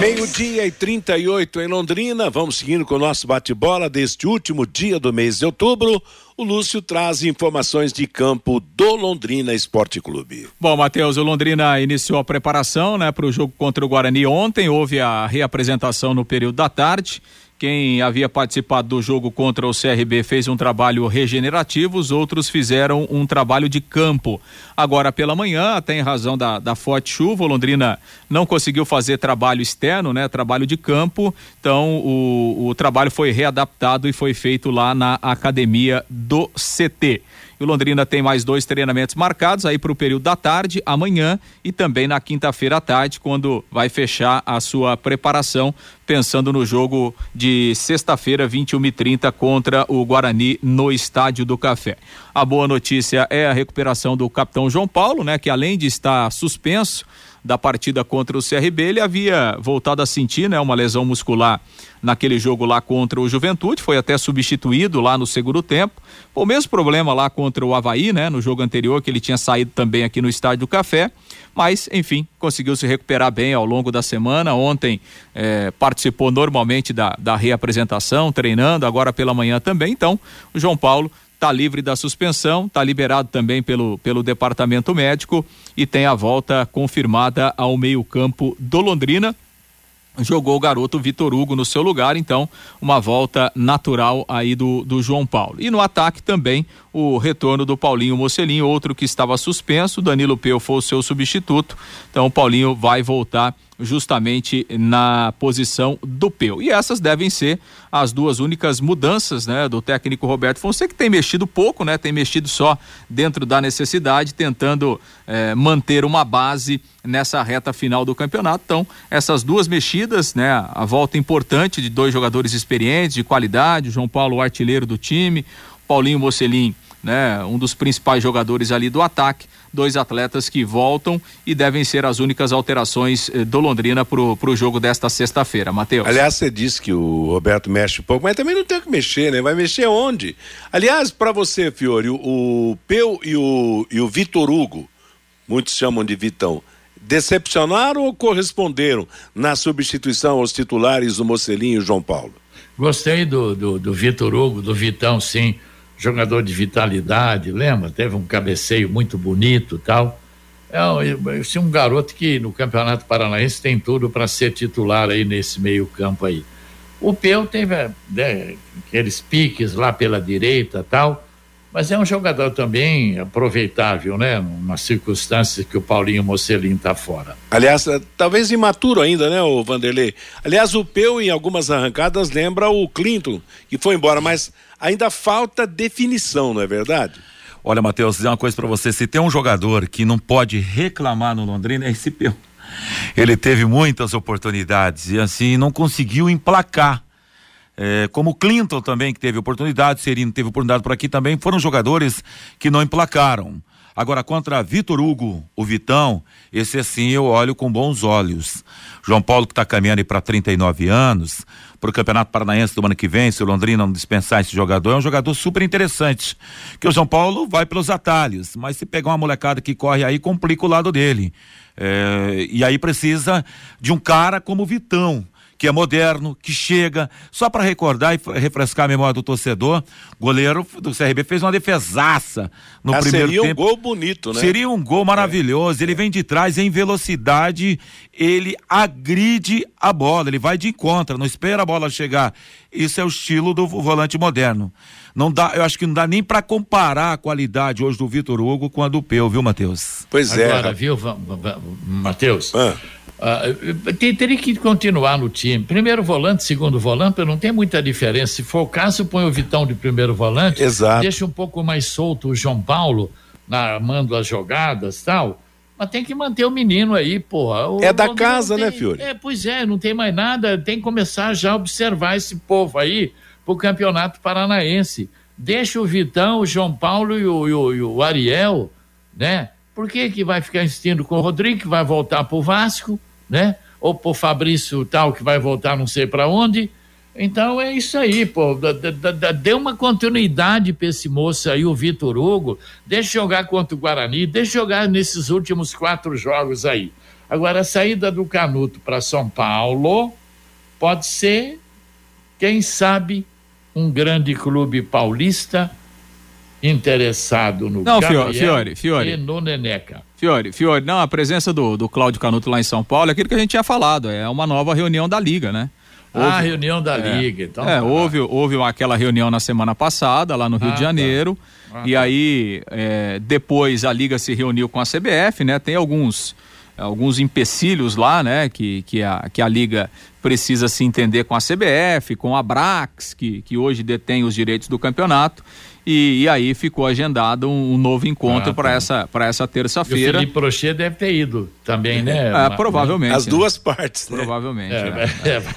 Meio-dia e 38 em Londrina. Vamos seguindo com o nosso bate-bola deste último dia do mês de outubro. O Lúcio traz informações de campo do Londrina Esporte Clube. Bom, Matheus, o Londrina iniciou a preparação né, para o jogo contra o Guarani ontem. Houve a reapresentação no período da tarde. Quem havia participado do jogo contra o CRB fez um trabalho regenerativo, os outros fizeram um trabalho de campo. Agora pela manhã, até em razão da, da forte chuva, o Londrina não conseguiu fazer trabalho externo, né? Trabalho de campo. Então o, o trabalho foi readaptado e foi feito lá na academia do CT. E o Londrina tem mais dois treinamentos marcados aí para o período da tarde, amanhã e também na quinta-feira à tarde, quando vai fechar a sua preparação, pensando no jogo de sexta-feira, 21 e 30 contra o Guarani no Estádio do Café. A boa notícia é a recuperação do capitão João Paulo, né? Que além de estar suspenso, da partida contra o CRB, ele havia voltado a sentir, né, uma lesão muscular naquele jogo lá contra o Juventude, foi até substituído lá no segundo tempo. O mesmo problema lá contra o Havaí, né, no jogo anterior, que ele tinha saído também aqui no Estádio do Café, mas, enfim, conseguiu se recuperar bem ao longo da semana. Ontem eh, participou normalmente da, da reapresentação, treinando, agora pela manhã também. Então, o João Paulo está livre da suspensão, está liberado também pelo, pelo departamento médico e tem a volta confirmada ao meio-campo do Londrina jogou o garoto Vitor Hugo no seu lugar, então uma volta natural aí do, do João Paulo. E no ataque também o retorno do Paulinho Mocelinho, outro que estava suspenso, Danilo Peu foi o seu substituto, então o Paulinho vai voltar justamente na posição do Peu. E essas devem ser as duas únicas mudanças, né, do técnico Roberto Fonseca, que tem mexido pouco, né, tem mexido só dentro da necessidade, tentando eh, manter uma base nessa reta final do campeonato. Então, essas duas mexidas, né, a volta importante de dois jogadores experientes, de qualidade, o João Paulo, o artilheiro do time, Paulinho Mocelin né, um dos principais jogadores ali do ataque, dois atletas que voltam e devem ser as únicas alterações eh, do Londrina pro, pro jogo desta sexta-feira, Matheus. Aliás, você disse que o Roberto mexe pouco, mas também não tem que mexer, né? Vai mexer onde? Aliás, para você, Fiore, o, o Peu e o, e o Vitor Hugo, muitos chamam de Vitão, decepcionaram ou corresponderam na substituição aos titulares do Mocelinho e João Paulo? Gostei do, do, do Vitor Hugo, do Vitão, sim jogador de vitalidade, lembra? Teve um cabeceio muito bonito tal. É um, um garoto que no Campeonato Paranaense tem tudo para ser titular aí nesse meio campo aí. O Peu teve né, aqueles piques lá pela direita tal, mas é um jogador também aproveitável, né? Nas circunstâncias que o Paulinho Mocelin está fora. Aliás, é, talvez imaturo ainda, né, o Vanderlei? Aliás, o Peu em algumas arrancadas lembra o Clinton, que foi embora, mas ainda falta definição, não é verdade? Olha, Matheus, dizer uma coisa para você: se tem um jogador que não pode reclamar no Londrina, é esse Peu. Ele teve muitas oportunidades e assim não conseguiu emplacar. É, como Clinton também, que teve oportunidade, Serino teve oportunidade por aqui também, foram jogadores que não emplacaram. Agora, contra Vitor Hugo, o Vitão, esse assim eu olho com bons olhos. João Paulo, que está caminhando para 39 anos, para o Campeonato Paranaense do ano que vem, se o Londrina não dispensar esse jogador, é um jogador super interessante. Que o João Paulo vai pelos atalhos, mas se pegar uma molecada que corre aí, complica o lado dele. É, e aí precisa de um cara como o Vitão que é moderno, que chega. Só para recordar e refrescar a memória do torcedor, goleiro do CRB fez uma defesaça no ah, primeiro seria tempo. Seria um gol bonito, né? Seria um gol maravilhoso. É. Ele vem de trás em velocidade, ele agride a bola, ele vai de encontro, não espera a bola chegar. Isso é o estilo do volante moderno. não dá, eu acho que não dá nem para comparar a qualidade hoje do Vitor Hugo com a do Peu, viu, Matheus? Pois é. Agora, viu, Matheus? Ah. Uh, teria que continuar no time. Primeiro volante, segundo volante, não tem muita diferença. Se for o caso, põe o Vitão de primeiro volante. Exato. Deixa um pouco mais solto o João Paulo, na, armando as jogadas tal. Mas tem que manter o menino aí, porra. O, é da casa, tem, né, Fiore? É, pois é, não tem mais nada. Tem que começar já a observar esse povo aí pro Campeonato Paranaense. Deixa o Vitão, o João Paulo e o, e o, e o Ariel, né? Por que que vai ficar insistindo com o Rodrigo, que vai voltar pro Vasco? né? Ou por Fabrício tal, que vai voltar não sei para onde. Então é isso aí, pô. Dê uma continuidade para esse moço aí, o Vitor Hugo. Deixa jogar contra o Guarani, deixa jogar nesses últimos quatro jogos aí. Agora, a saída do Canuto para São Paulo pode ser, quem sabe, um grande clube paulista interessado no Não, Gabriel Fiore, Fiore, e no Neneca. Fiore, Fiore, não, a presença do, do Cláudio Canuto lá em São Paulo é aquilo que a gente tinha falado, é uma nova reunião da Liga, né? Houve, ah, reunião da é, Liga, então. É, tá. houve, houve aquela reunião na semana passada, lá no Rio ah, de Janeiro, tá. ah, e tá. aí é, depois a Liga se reuniu com a CBF, né? Tem alguns alguns empecilhos lá, né, que, que, a, que a Liga precisa se entender com a CBF, com a Brax, que, que hoje detém os direitos do campeonato, e, e aí ficou agendado um, um novo encontro ah, para tá. essa, essa terça-feira. O Felipe Prochê deve ter ido também, né? É, provavelmente. As né? duas partes, né? Provavelmente. É, né?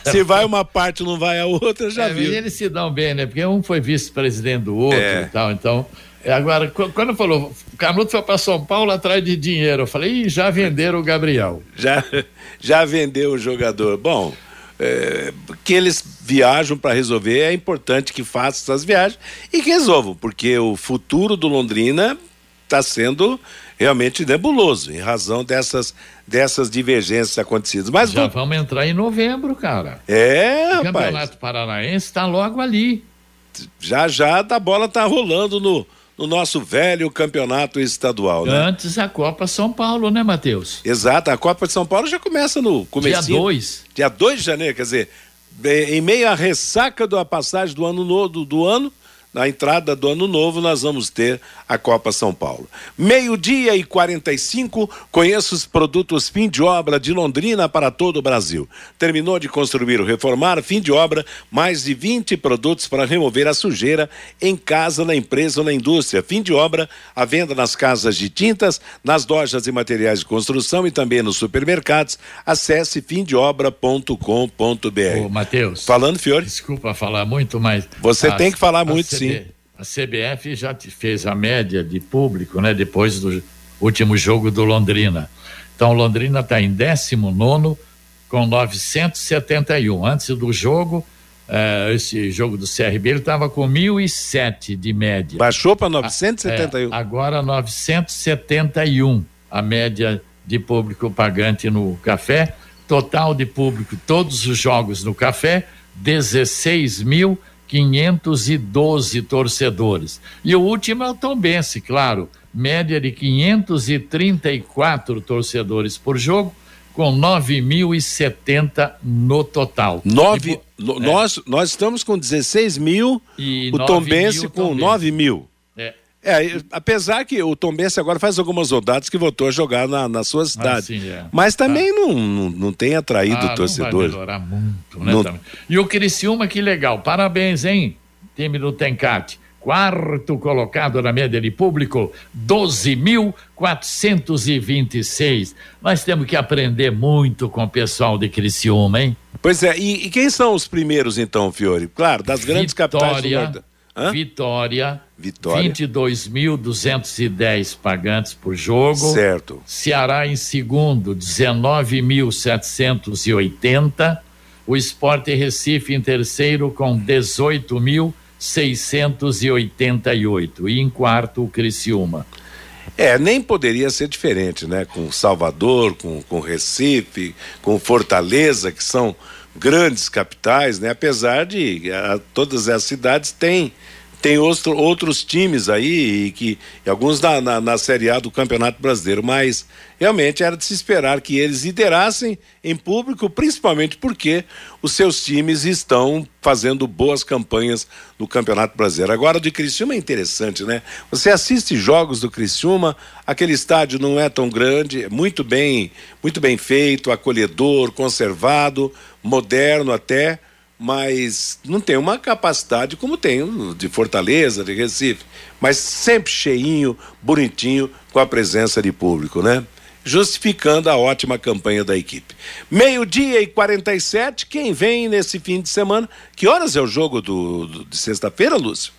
é, se vai uma parte não vai a outra, já é, viu. eles se dão bem, né? Porque um foi vice-presidente do outro é. e tal, então... É, agora, quando falou, o Canuto foi para São Paulo atrás de dinheiro, eu falei, Ih, já venderam o Gabriel. Já, já vendeu o jogador. Bom, é, que eles viajam para resolver, é importante que façam essas viagens e que resolvam, porque o futuro do Londrina está sendo realmente nebuloso em razão dessas dessas divergências acontecidas. Mas já vamos entrar em novembro, cara. É, o rapaz. Campeonato Paranaense está logo ali. Já já a bola tá rolando no no nosso velho campeonato estadual, né? Antes a Copa São Paulo, né, Matheus? Exato, a Copa de São Paulo já começa no começo. Dia 2. Dia 2 de janeiro, quer dizer, em meio à ressaca da passagem do ano novo do, do ano, na entrada do ano novo, nós vamos ter a Copa São Paulo. Meio-dia e 45, conheça os produtos fim de obra de Londrina para todo o Brasil. Terminou de construir ou reformar, fim de obra, mais de 20 produtos para remover a sujeira em casa, na empresa ou na indústria. Fim de obra, a venda nas casas de tintas, nas lojas e materiais de construção e também nos supermercados. Acesse fimdeobra.com.br. Ô, Matheus. Falando, Fiore. Desculpa falar muito, mas. Você tem que falar muito, sim. A CBF já fez a média de público, né? Depois do último jogo do Londrina. Então, Londrina está em 19 com 971. Antes do jogo, eh, esse jogo do CRB, ele estava com 1.007 de média. Baixou para 971. É, agora 971 a média de público pagante no café. Total de público, todos os jogos no café, 16 mil 512 torcedores. E o último é o Tombense, claro, média de 534 torcedores por jogo, com 9.070 no total. Nove, e, nós, é. nós estamos com 16 mil, e o Tombense com 9 mil. É, apesar que o Tombense agora faz algumas rodadas que voltou a jogar na, na sua cidade. Ah, sim, é. Mas também tá. não, não, não tem atraído ah, torcedores. Vai melhorar muito, né? Não... E o Criciúma, que legal. Parabéns, hein? Time do Tencate. Quarto colocado na média de público, 12.426. Nós temos que aprender muito com o pessoal de Criciúma, hein? Pois é, e, e quem são os primeiros então, Fiore? Claro, das grandes Vitória, capitais do Norte. Hã? Vitória, Vitória. 22.210 pagantes por jogo. Certo. Ceará em segundo, 19.780. O Esporte Recife em terceiro com 18.688. E em quarto, o Criciúma. É, nem poderia ser diferente, né? Com Salvador, com, com Recife, com Fortaleza, que são grandes capitais, né? Apesar de a, todas as cidades têm tem outro, outros times aí, e que, e alguns na, na, na Série A do Campeonato Brasileiro, mas realmente era de se esperar que eles liderassem em público, principalmente porque os seus times estão fazendo boas campanhas no Campeonato Brasileiro. Agora, o de Criciúma é interessante, né? Você assiste jogos do Criciúma, aquele estádio não é tão grande, é muito bem, muito bem feito, acolhedor, conservado, moderno até, mas não tem uma capacidade como tem de Fortaleza, de Recife, mas sempre cheinho, bonitinho, com a presença de público, né? justificando a ótima campanha da equipe. Meio-dia e 47, quem vem nesse fim de semana? Que horas é o jogo do, do de sexta-feira, Lúcio?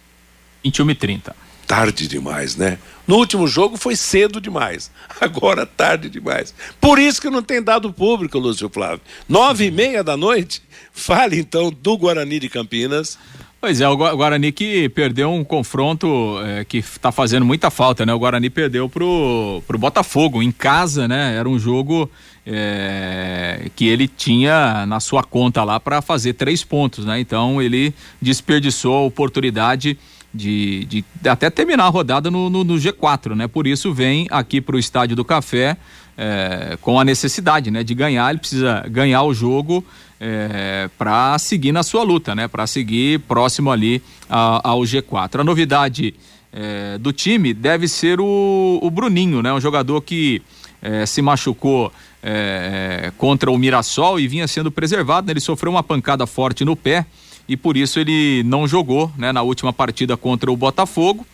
21 e 30 Tarde demais, né? No último jogo foi cedo demais. Agora tarde demais. Por isso que não tem dado público, Lúcio Flávio. Nove e meia da noite. Fale então do Guarani de Campinas. Pois é, o Guarani que perdeu um confronto é, que está fazendo muita falta, né? O Guarani perdeu pro, pro Botafogo em casa, né? Era um jogo é, que ele tinha na sua conta lá para fazer três pontos, né? Então ele desperdiçou a oportunidade de, de até terminar a rodada no, no, no G4, né? Por isso vem aqui para o Estádio do Café é, com a necessidade, né? De ganhar, ele precisa ganhar o jogo é, para seguir na sua luta, né? Para seguir próximo ali a, ao G4. A novidade é, do time deve ser o, o, Bruninho, né? Um jogador que é, se machucou é, contra o Mirassol e vinha sendo preservado. Né? Ele sofreu uma pancada forte no pé e por isso ele não jogou, né? Na última partida contra o Botafogo.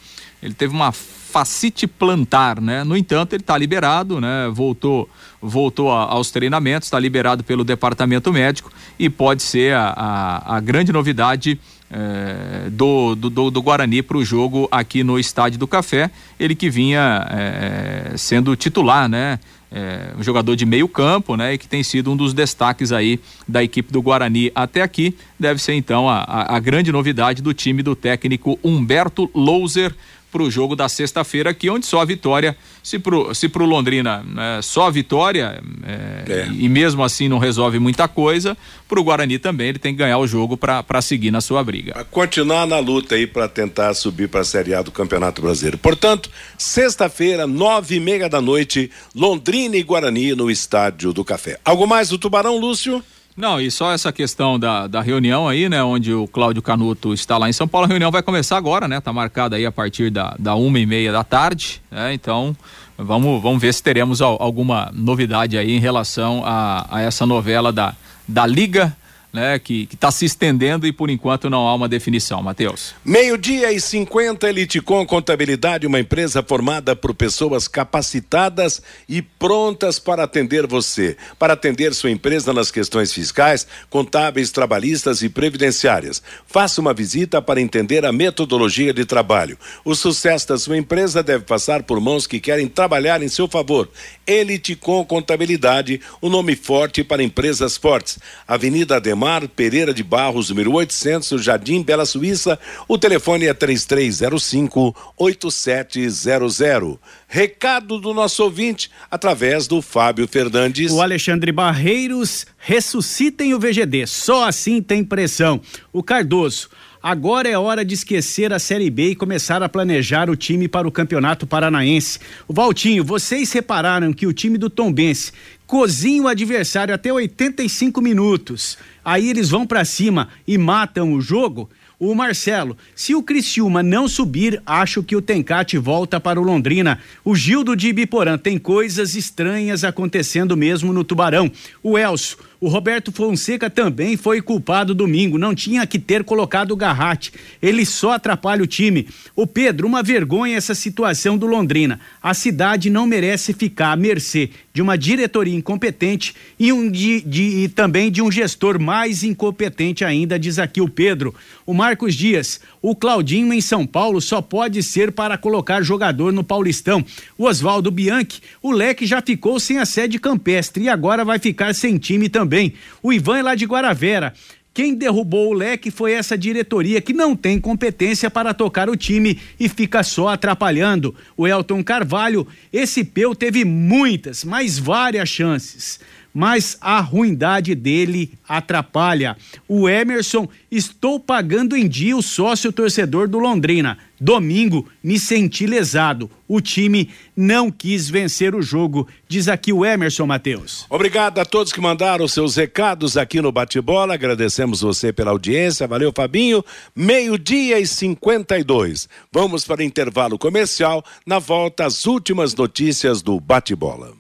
Ele teve uma facite plantar, né? No entanto, ele está liberado, né? Voltou, voltou a, aos treinamentos, está liberado pelo departamento médico e pode ser a, a, a grande novidade é, do, do, do, Guarani para o jogo aqui no Estádio do Café. Ele que vinha é, sendo titular, né? É, um jogador de meio campo, né? E que tem sido um dos destaques aí da equipe do Guarani até aqui. Deve ser então a, a, grande novidade do time do técnico Humberto Louser para o jogo da sexta-feira aqui, onde só a vitória, se pro, se pro Londrina né, só a vitória é, é. E, mesmo assim não resolve muita coisa, para o Guarani também ele tem que ganhar o jogo para seguir na sua briga. Continuar na luta aí para tentar subir para a Série A do Campeonato Brasileiro. Portanto, sexta-feira, nove e meia da noite, Londrina e Guarani no Estádio do Café. Algo mais do Tubarão, Lúcio? Não, e só essa questão da, da reunião aí, né, onde o Cláudio Canuto está lá em São Paulo, a reunião vai começar agora, né, tá marcada aí a partir da, da uma e meia da tarde, né, então vamos, vamos ver se teremos alguma novidade aí em relação a, a essa novela da, da Liga né, que está se estendendo e por enquanto não há uma definição, Matheus. Meio-dia e 50, Eliticom Contabilidade, uma empresa formada por pessoas capacitadas e prontas para atender você, para atender sua empresa nas questões fiscais, contábeis, trabalhistas e previdenciárias. Faça uma visita para entender a metodologia de trabalho. O sucesso da sua empresa deve passar por mãos que querem trabalhar em seu favor. Eliticom Contabilidade, o um nome forte para empresas fortes. Avenida Ademar Mar Pereira de Barros, número 800, no Jardim Bela Suíça. O telefone é 3305-8700. Recado do nosso ouvinte através do Fábio Fernandes. O Alexandre Barreiros, ressuscitem o VGD, só assim tem pressão. O Cardoso. Agora é hora de esquecer a Série B e começar a planejar o time para o Campeonato Paranaense. O Valtinho, vocês repararam que o time do Tombense cozinha o adversário até 85 minutos. Aí eles vão para cima e matam o jogo? O Marcelo, se o Criciúma não subir, acho que o Tencate volta para o Londrina. O Gildo de Ibiporã tem coisas estranhas acontecendo mesmo no Tubarão. O Elso, o Roberto Fonseca também foi culpado domingo, não tinha que ter colocado o Garratti. Ele só atrapalha o time. O Pedro, uma vergonha essa situação do Londrina. A cidade não merece ficar à mercê de uma diretoria incompetente e, um de, de, e também de um gestor mais incompetente ainda, diz aqui o Pedro. O Marcos Dias, o Claudinho em São Paulo só pode ser para colocar jogador no Paulistão. O Oswaldo Bianchi, o Leque já ficou sem a sede campestre e agora vai ficar sem time também também. O Ivan é lá de Guaravera. Quem derrubou o leque foi essa diretoria que não tem competência para tocar o time e fica só atrapalhando. O Elton Carvalho, esse Peu teve muitas, mas várias chances mas a ruindade dele atrapalha. O Emerson, estou pagando em dia o sócio torcedor do Londrina. Domingo, me senti lesado. O time não quis vencer o jogo, diz aqui o Emerson Matheus. Obrigado a todos que mandaram seus recados aqui no Bate-Bola. Agradecemos você pela audiência. Valeu, Fabinho. Meio-dia e 52. Vamos para o intervalo comercial. Na volta, as últimas notícias do Bate-Bola.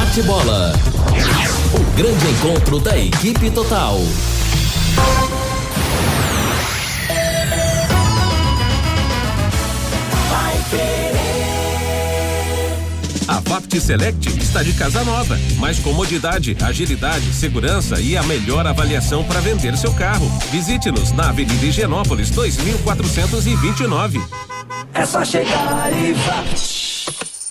Bate-Bola. O grande encontro da equipe total. A Vapt Select está de casa nova. Mais comodidade, agilidade, segurança e a melhor avaliação para vender seu carro. Visite-nos na Avenida Higienópolis 2429. É só chegar e Vapt.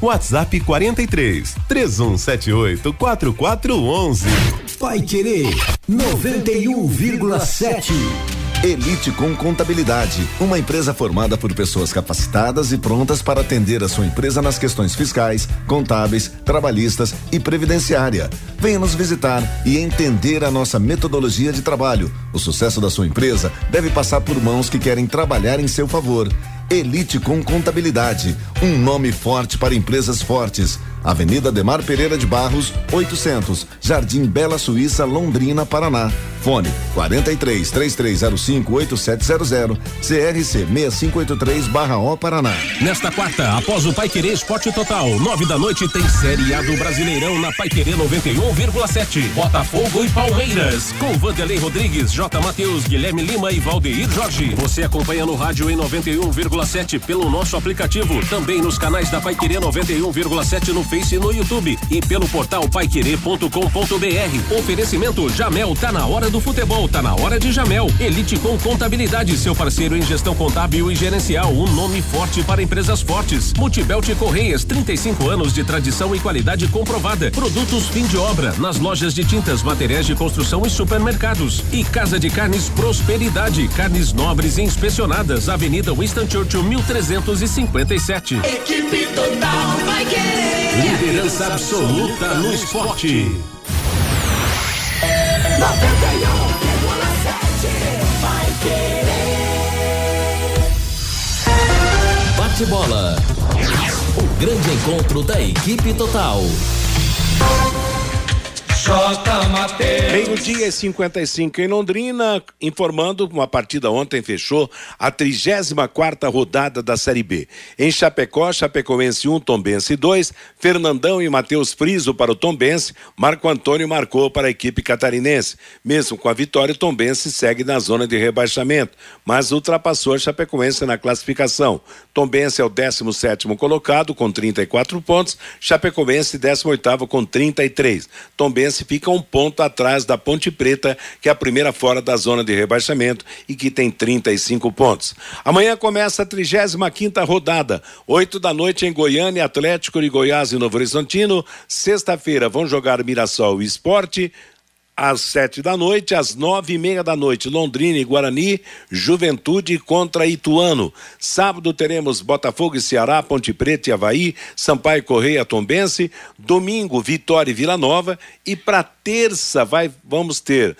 WhatsApp 43 3178 4411. Vai querer 91,7. Elite com Contabilidade, uma empresa formada por pessoas capacitadas e prontas para atender a sua empresa nas questões fiscais, contábeis, trabalhistas e previdenciária. Venha nos visitar e entender a nossa metodologia de trabalho. O sucesso da sua empresa deve passar por mãos que querem trabalhar em seu favor. Elite com Contabilidade, um nome forte para empresas fortes. Avenida Demar Pereira de Barros, 800, Jardim Bela Suíça, Londrina, Paraná. Fone 43 3305 8700, CRC 6583/O Paraná. Nesta quarta, após o Pai Querer Esporte Total, nove da noite tem Série A do Brasileirão na Pai Querer 91,7. Botafogo e Palmeiras, com Vanderlei Rodrigues, J. Matheus, Guilherme Lima e Valdeir Jorge. Você acompanha no rádio em 91,7 pelo nosso aplicativo, também nos canais da Pai Querer 91,7 no Face e no YouTube e pelo portal paiquerê.com.br. Oferecimento Jamel, tá na hora do futebol, tá na hora de Jamel. Elite com Contabilidade, seu parceiro em gestão contábil e gerencial, um nome forte para empresas fortes. Multibelt Correias, 35 anos de tradição e qualidade comprovada. Produtos fim de obra, nas lojas de tintas, materiais de construção e supermercados. E Casa de Carnes Prosperidade, carnes nobres e inspecionadas, Avenida Winston Churchill, 1357. Equipe total vai querer. Liderança absoluta no esporte. 91,7 vai querer. Bate-bola. O grande encontro da equipe total. Meio-dia e 55 em Londrina, informando uma partida ontem fechou a 34 rodada da Série B. Em Chapecó, Chapecoense 1, Tombense 2, Fernandão e Matheus Friso para o Tombense, Marco Antônio marcou para a equipe catarinense. Mesmo com a vitória, o Tombense segue na zona de rebaixamento, mas ultrapassou a Chapecoense na classificação. Tombense é o 17 colocado com 34 pontos, Chapecoense 18 com 33. Tombense fica um ponto atrás da Ponte Preta, que é a primeira fora da zona de rebaixamento e que tem 35 pontos. Amanhã começa a 35 rodada, 8 da noite em Goiânia, Atlético de Goiás e Novo Horizontino. Sexta-feira vão jogar Mirassol e Esporte às sete da noite, às nove e meia da noite, Londrina e Guarani, Juventude contra Ituano. Sábado teremos Botafogo e Ceará, Ponte Preta e Havaí, Sampaio Correia Tombense. Domingo, Vitória e Vila Nova. E para terça vai, vamos ter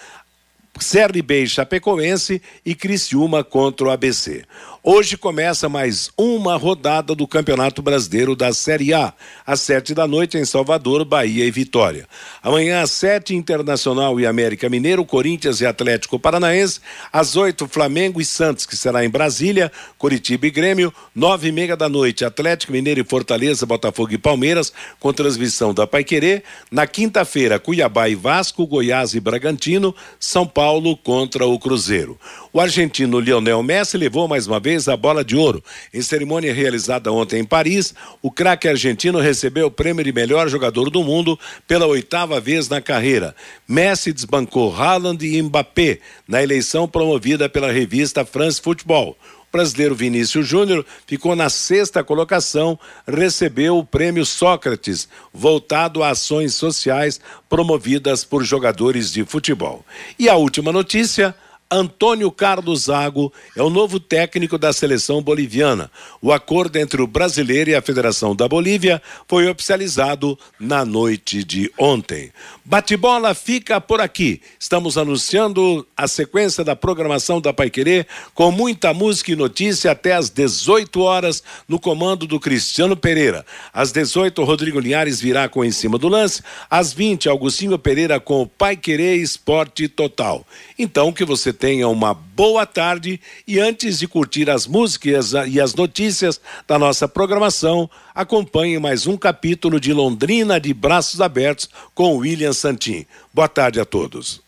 CRB e Chapecoense e Criciúma contra o ABC. Hoje começa mais uma rodada do Campeonato Brasileiro da Série A, às sete da noite em Salvador, Bahia e Vitória. Amanhã às sete, Internacional e América Mineiro, Corinthians e Atlético Paranaense. Às oito, Flamengo e Santos, que será em Brasília, Curitiba e Grêmio. Nove e meia da noite, Atlético Mineiro e Fortaleza, Botafogo e Palmeiras, com transmissão da Paiquerê. Na quinta-feira, Cuiabá e Vasco, Goiás e Bragantino, São Paulo contra o Cruzeiro. O argentino Lionel Messi levou mais uma vez a bola de ouro. Em cerimônia realizada ontem em Paris, o craque argentino recebeu o prêmio de melhor jogador do mundo pela oitava vez na carreira. Messi desbancou Haaland e Mbappé na eleição promovida pela revista France Football brasileiro Vinícius Júnior ficou na sexta colocação, recebeu o prêmio Sócrates, voltado a ações sociais promovidas por jogadores de futebol. E a última notícia. Antônio Carlos Zago é o novo técnico da seleção boliviana. O acordo entre o brasileiro e a Federação da Bolívia foi oficializado na noite de ontem. Bate-bola fica por aqui. Estamos anunciando a sequência da programação da Paiquerê com muita música e notícia até às 18 horas no comando do Cristiano Pereira. Às 18, Rodrigo Linhares virá com Em Cima do Lance. Às 20, Augustinho Pereira com o Paiquerê Esporte Total. Então, que você tenha uma boa tarde e antes de curtir as músicas e as notícias da nossa programação, acompanhe mais um capítulo de Londrina de Braços Abertos com William Santin. Boa tarde a todos.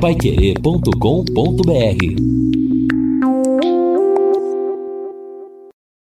Paiquerê.com.br